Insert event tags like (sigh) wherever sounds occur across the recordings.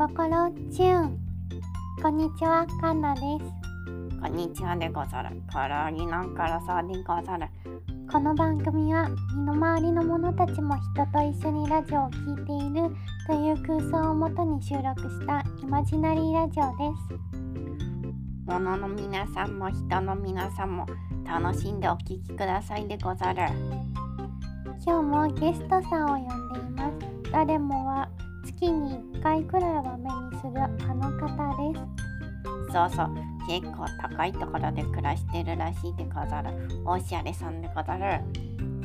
心チューンこんにちはカンナですこんにちはでござる。からぎなんからさでござる。この番組は身の回りの者たちも人と一緒にラジオを聴いているという空想をもとに収録したイマジナリーラジオです物の皆さんも人の皆さんも楽しんでお聞きくださいでござる。今日もゲストさんを呼んでいます誰もは月に1回くらいは目にするあの方ですそうそう。結構高いところで暮らしてるらしいでござる。おしゃれさんでござる。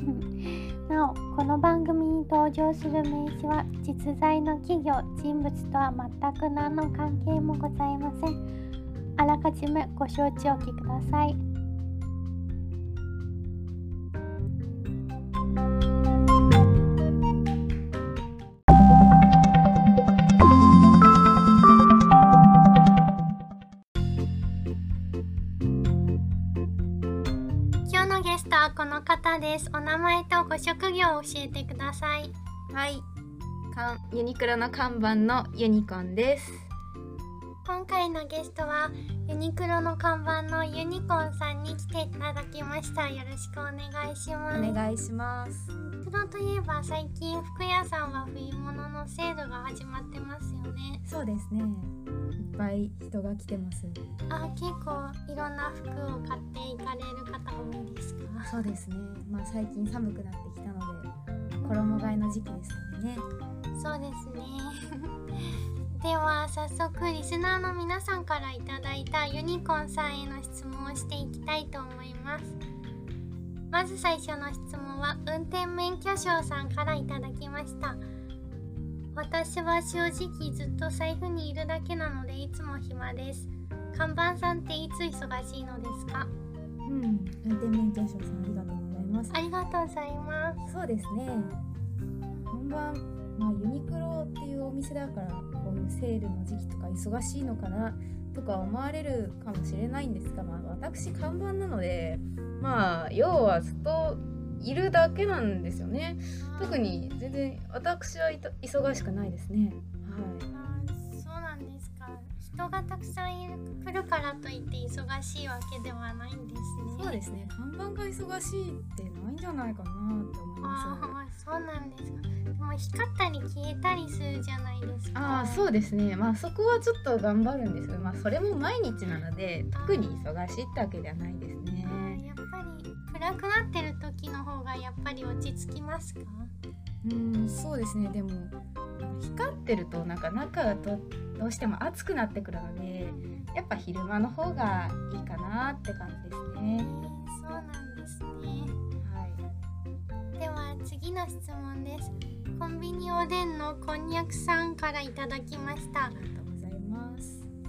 (laughs) なおこの番組に登場する名詞は実在の企業人物とは全く何の関係もございませんあらかじめご承知おきください方です。お名前とご職業を教えてください。はい、かんユニクロの看板のユニコーンです。今回のゲストはユニクロの看板のユニコーンさんに来ていただきました。よろしくお願いします。お願いします。ユニクロといえば最近服屋さんは冬物のセールが始まってますよねそうですね。いっぱい人が来てます。あ結構いろんな服を買っていかれる方が多いですか？そうですね。まあ最近寒くなってきたので衣替えの時期ですのでね。そうですね (laughs) では早速リスナーの皆さんからいただいたユニコーンさんへの質問をしていきたいと思いますまず最初の質問は運転免許証さんからいただきました私は正直ずっと財布にいるだけなのでいつも暇です看板さんっていつ忙しいのですか？うん、運転免許証さんありがとうございます。ありがとうございますそうですね。本番まあユニクロっていうお店だからこういうセールの時期とか忙しいのかなとか思われるかもしれないんですが、まあ私看板なので、まあ要はずっといるだけなんですよね。特に全然私はいた忙しくないですね。はあーそうなんですか人がたくさんいる来るからといって忙しいわけではないんですねい。そうですね。看板が忙しいってないんじゃないかなって思いまああそうなんですかでも光ったり消えたりするじゃないですす。かああそうですね。まあそこはちょっと頑張るんです。まあそれも毎日なので特に忙しいってわけではないですね暗くなってる時の方がやっぱり落ち着きますか？うんそうですね。でも光ってるとなんか中がどどうしても暑くなってくるのでやっぱ昼間の方がいいかなって感じですえね。ーそうなんですねはい。では次の質問ですコンビニおでんのこんにゃくさんからいただきました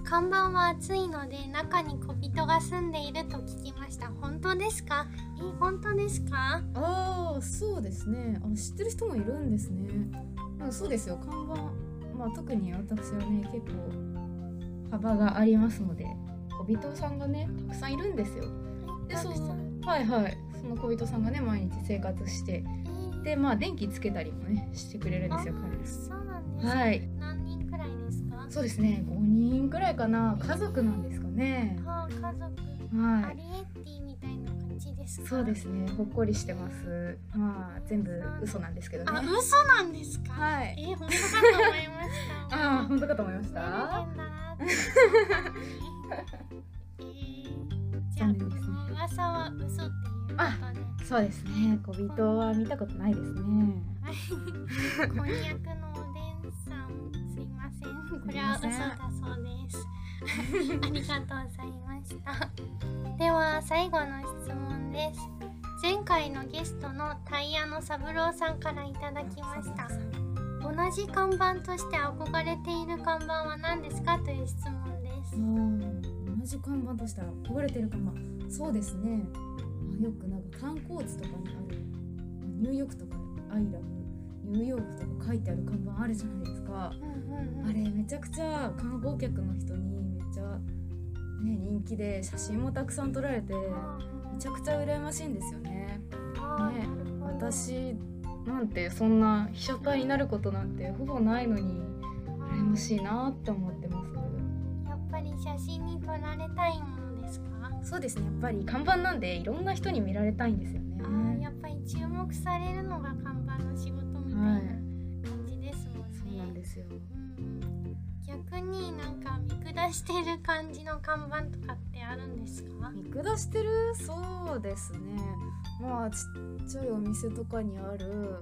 看板は暑いので中に小人が住んでいると聞きました。本当ですか？え本当ですか？ああそうですね。あ知ってる人もいるんですね。あそうですよ。看板まあ特に私はね結構幅がありますので小人さんがねたくさんいるんですよ。でそのんはいはい。その小人さんがね毎日生活してえー。でまあ電気つけたりもねしてくれるんですよあ彼そうなんですか、はいそうですね。5人くらいかな。家族なんですかね。はあ、家族、はい。アリエッティみたいな感じですか？そうですね。ほっこりしてます。まあ全部嘘なんですけどね。あ、嘘なんですか、はい。えー、本当かと思いました。(laughs) ああ本当かと思いました？えー、じゃあね。の噂は嘘っていうことで。そうですね。小人は見たことないですね。はい。(laughs) こんにゃくのこれは嘘だそうです。(laughs) ありがとうございました。では最後の質問です。前回のゲストのタイヤの三郎さんからいただきました。同じ看板として憧れている看板は何ですかという質問です。同じ看板としたら壊れてる看板。そうですね。あよくなんか観光地とかにあるニューヨークとかアイラ。ブニューヨークとか書いてある看板あるじゃないですか。うんうんうん。あれめちゃくちゃ観光客の人にめっちゃね人気で写真もたくさん撮られてめちゃくちゃ羨ましいんですよね。ね私なんてそんな被写体になることなんてほぼないのに羨楽しいなって思ってます。やっぱり写真に撮られたいものですか？そうですねやっぱり看板なんでいろんな人に見られたいんですよね。あーやっぱり注目されるのが看板の仕事みたいなはい感じですもん。ね、そうなん。ですようん。逆になん。か見下してる感じの看板とかってあるん。ですか見下してるそうですねまあちっちゃいお店とかにあるなん。か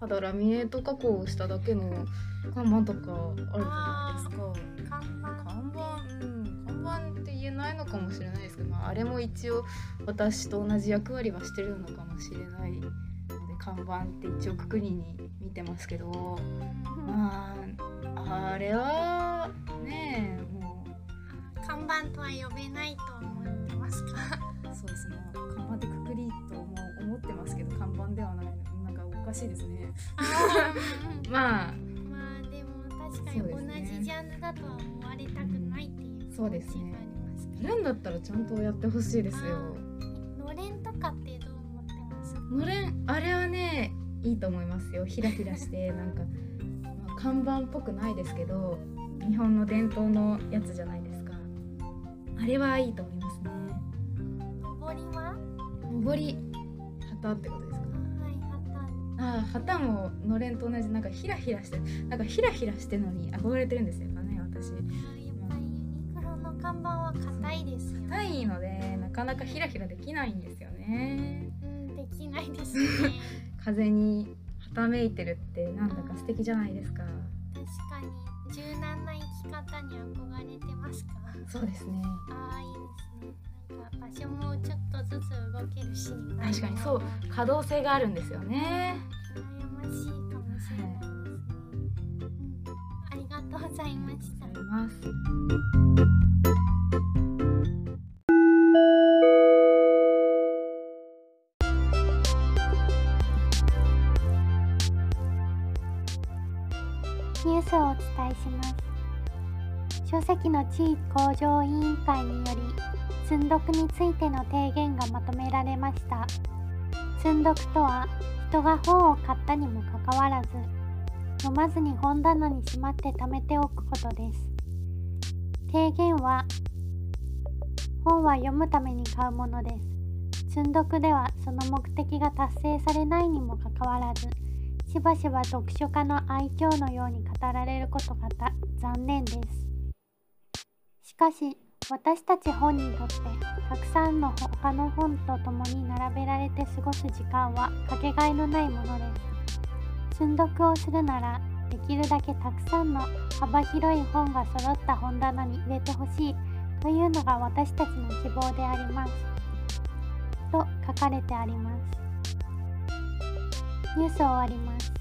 ただラミネート加工をしただけの看板とかあるじゃないですか看板看板うん。看板って言えないのかもしれないですけど、まあ、あれも一応私と同じ役割はしてるのかもしれない看板って一応くくりに見てますけどまああれはねえもう看板とは呼べないと思ってますか？そうですね。看板ってくくりとも思ってますけど、看板ではないの。なんかおかしいですね。(laughs) まあ、まあでも確かに同じジャンルだとは思われたくないっていうそうですねやるんだったらちゃんとやってほしいですよ。のれんとかってのれん、あれはね、いいと思いますよ。ひらひらして、(laughs) なんか、まあ、看板っぽくないですけど、日本の伝統のやつじゃないですか。あれはいいと思いますね。ぼりは？のぼり、旗ってことですか？はい旗ああ旗ものれんと同じなんかヒラヒラしてなんかヒラヒラしてるのに憧れてるんですよね私ユニクロの看板は硬いですよ硬いのでなかなかヒラヒラできないんですよねうんできないですね。(laughs) 風にはためいてるってなんだか素敵じゃないですか。確かに柔軟な生き方に憧れてますか？そうですね。ああいいですね。なんか場所もちょっとずつ動けるし確かにそう。可動性があるんですよね。羨ましいかもしれないですね、うん、ありがとうございました書籍の地位向上委員会により積読についての提言がまとめられました。積読とは人が本を買ったにもかかわらず読まずに本棚にしまって貯めておくことです。提言は本は読むために買うものです。積読ではその目的が達成されないにもかかわらずしばしば読書家の愛嬌のように語られることがた残念です。かし私たち本にとってたくさんの他の本と共に並べられて過ごす時間はかけがえのないものです。積読をするならできるだけたくさんの幅広い本が揃った本棚に入れてほしいというのが私たちの希望であります。と書かれてあります。ニュース終わります。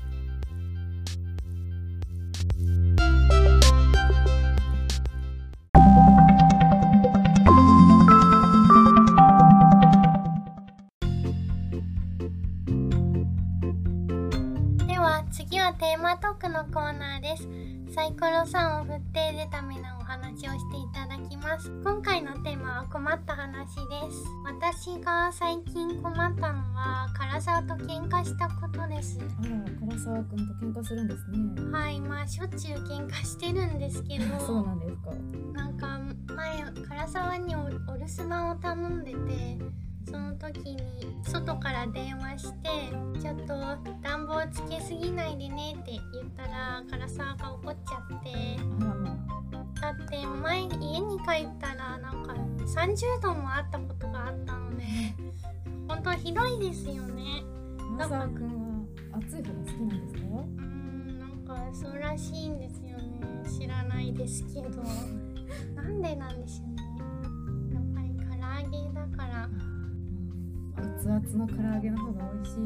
テーマトークのコーナーです。サイコロさんを振って出ためなお話をしていただきます。今回のテーマは困った話です。私が最近困ったのは唐沢と喧嘩したことです。あら唐沢くんと喧嘩するんですね。はいまあしょっちゅう喧嘩してるんですけど (laughs) そうなんですか。なんか前唐沢におお留守番を頼んでてその時に外から電話して「ちょっと暖房つけすぎないでね」って言ったら唐沢が怒っちゃって。だって前家に帰ったらなんか30度もあったことがあったので本当ひどいですよね。あ唐沢くんは暑い方が好きなんですか？うーんなんかそうらしいんですよね。知らないですけど。なんでなんでしょうね熱々の唐揚げの方が美味しい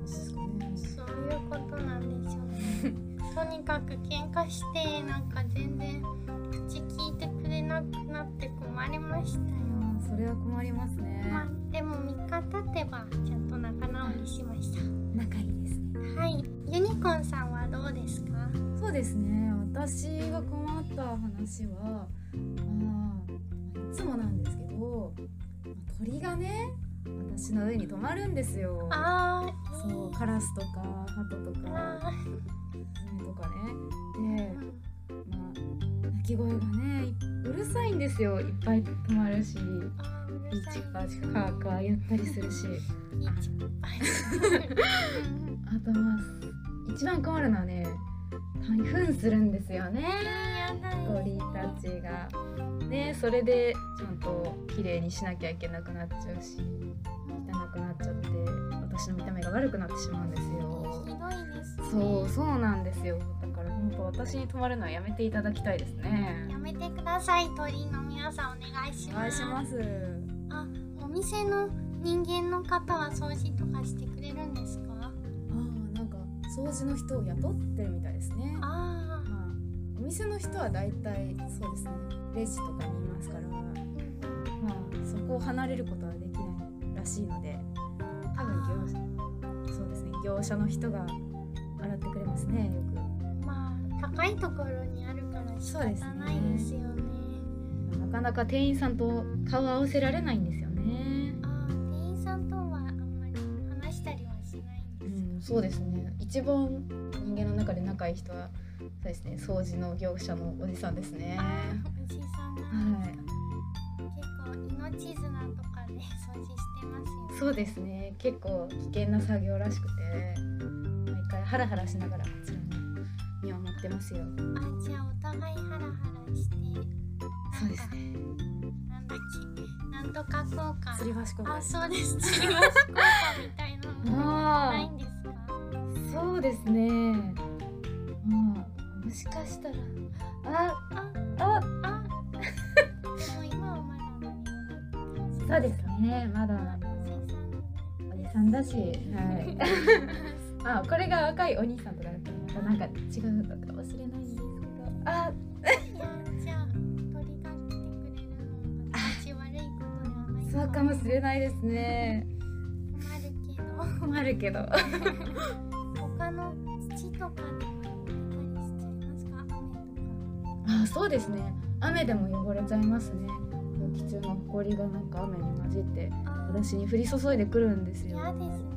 ですかね。そういうことなんでしょうねとにかく喧嘩してなんか全然口聞いてくれなくなって困りましたよそれは困りますね、まあでも3日経てばちゃんと仲直りしました仲いいですねはいユニコーンさんはどうですかそうですね私が困った話は足の上に止まるんですよ。あー。そうカラスとかハトとかあスズメとかね。でまあ鳴き声がねうるさいんですよ。いっぱい止まるし。いーチパーチカーカー言ったりするし。あ (laughs) とまあ一番困るのはねたまに糞するんですよね。鳥たちが。ねそれでちゃんと綺麗にしなきゃいけなくなっちゃうし汚くなっちゃって私の見た目が悪くなってしまうんですよ。ひどいですね。そうそうなんですよ。だから本当私に泊まるのはやめていただきたいですね。やめてください。鳥の皆さんお願いしおます。願いします。あお店の人間の方は掃除とかしてくれるんですか？掃除の人を雇ってるみたいですね。あまあお店の人はだいたいそうですねレジとかにいますから。まああそこを離れることはできないらしいので。多分業者そうですね業者の人が洗ってくれますねよく。まあ高いところにあるから仕方ないですよね。なかなか店員さんと顔を合わせられないんですよそうですね。一番人間の中で仲いい人はそうですね。掃除の業者のおじさんですね。おじさんなんですか、結構命綱とかで (laughs) 掃除してますよそうですね。結構危険な作業らしくて毎回ハラハラしながらこちらも見守ってますよ。あじゃあお互いハラハラして。そうですね。なんだっけなんとか効果。吊り橋効果あそうです。吊り橋効果みたいなのあないんですそうですね。まあもしかしたら。ああああ。(laughs) でも今はまだ。そうですね。まだ。おじさんだ。しはいあこれが若いお兄さんとかだったらまたなんか違うのかもしれないんですけどあそうかもしれないですね。困るけど。困るけど (laughs) あそうですね。雨でも汚れちゃいますね。空気中の埃がなんか雨に混じって私に降り注いでくるんですよ。嫌です。ね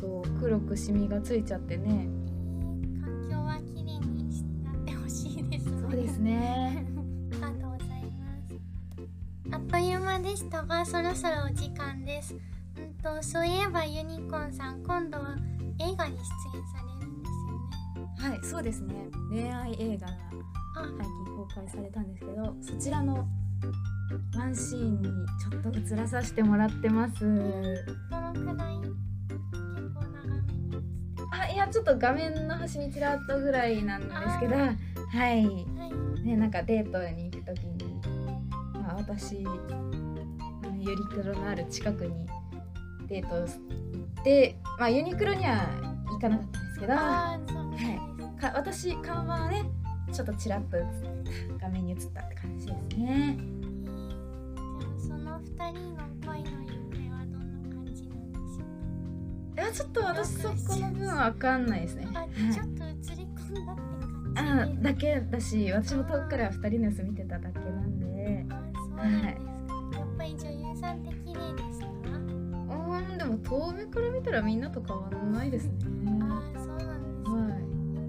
そう黒くシミがついちゃってね。えー環境はきれいになってほしいです。ねそうですね。ありがとうございます。あっという間でしたがそろそろお時間です。うんとそういえばユニコーンさん今度は映画に出演されるんですよね。はいそうですね。恋愛映画最近公開されたんですけどそちらのワンシーンにちょっと映らさせてもらってます。どのくらい結構長めに。あいやちょっと画面の端にちらっとぐらいなんですけどはい。はい。ねなんかデートに行く時に、まあ、私ユニクロのある近くにデート行って、まあ、ユニクロには行かなかったんですけど。あーそうなんです。か私看板はねちょっとちらっと画面に映ったって感じですね。その二人の恋の行方はどんな感じなんでしょういやちょっと私そこの分は分かんないですね。ちょっと映り込んだって感じあでだけだし私も遠くから2人の様子見てただけなんで。あそうなんですか、やっぱり女優さんって綺麗ですか？うんでも遠目から見たらみんなと変わらないですね。あそうなんですか、はやっ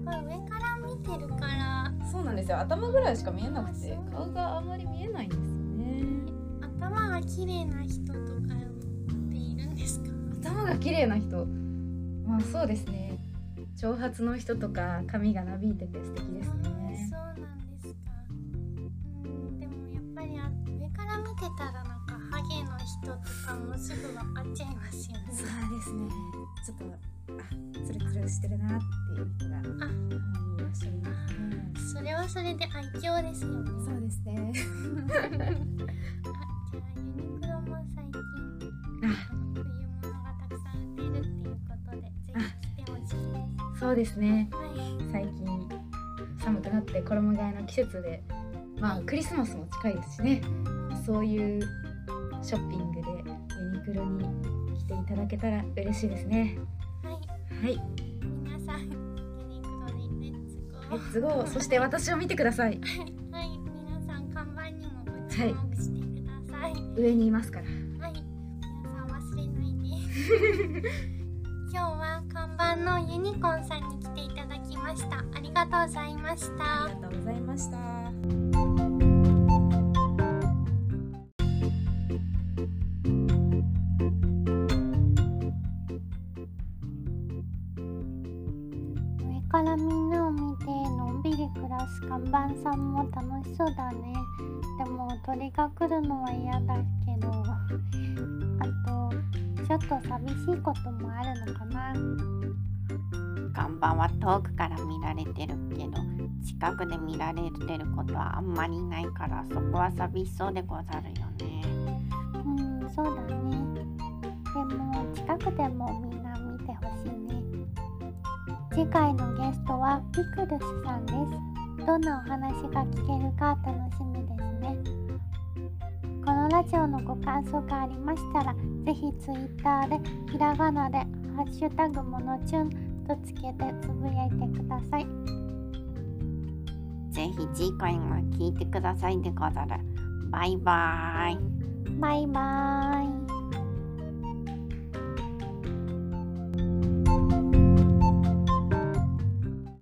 ぱ上から見てるからいそうなんですよ。頭ぐらいしか見えなくて。顔があまり見えないんですよね。頭が綺麗な人とかっているんですか？頭が綺麗な人。まあそうですね。長髪の人とか髪がなびいてて素敵ですあねそうなんですか。うんでもやっぱりあ上から見てたらなんかハゲの人とかもすぐ分かっちゃいますよね。そうですね。ちょっとあツルツルしてるなっていう人があはいいらっしゃいます。ねそれはそれで愛嬌ですよね。そうですね。あじゃあユニクロも最近あ。冬物がたくさん売ってるっていうことでぜひ来てほしいです。そうですね。はい。最近寒くなって衣替えの季節でまあクリスマスも近いですしね。そういうショッピングでユニクロに来ていただけたら嬉しいですね。はい。はいレッツゴーレッツゴーそして私を見てください。はい。皆さん看板にもご注目してください。上にい。ますからはい、皆さん忘れない。で今日は看板のユニコーンさんに来てい。ただきましたありがとうござい。ましたありがとうござい。ましたからみんなを見てのんびり暮らす看板さんも楽しそうだね。でも鳥が来るのは嫌だけどあとちょっと寂しいこともあるのかな。看板は遠くから見られてるけど近くで見られてることはあんまりないからそこは寂しそうでござるよね。うんそうだね。でも近くでも見次回のゲストはピクルスさんです。どんなお話が聞けるか楽しみですね。このラジオのご感想がありましたらぜひツイッターでひらがなで「ハッシュタグものちゅん」とつけてつぶやいてください。ぜひ次回も聞いてくださいでござる。バイバーイ。バイバーイ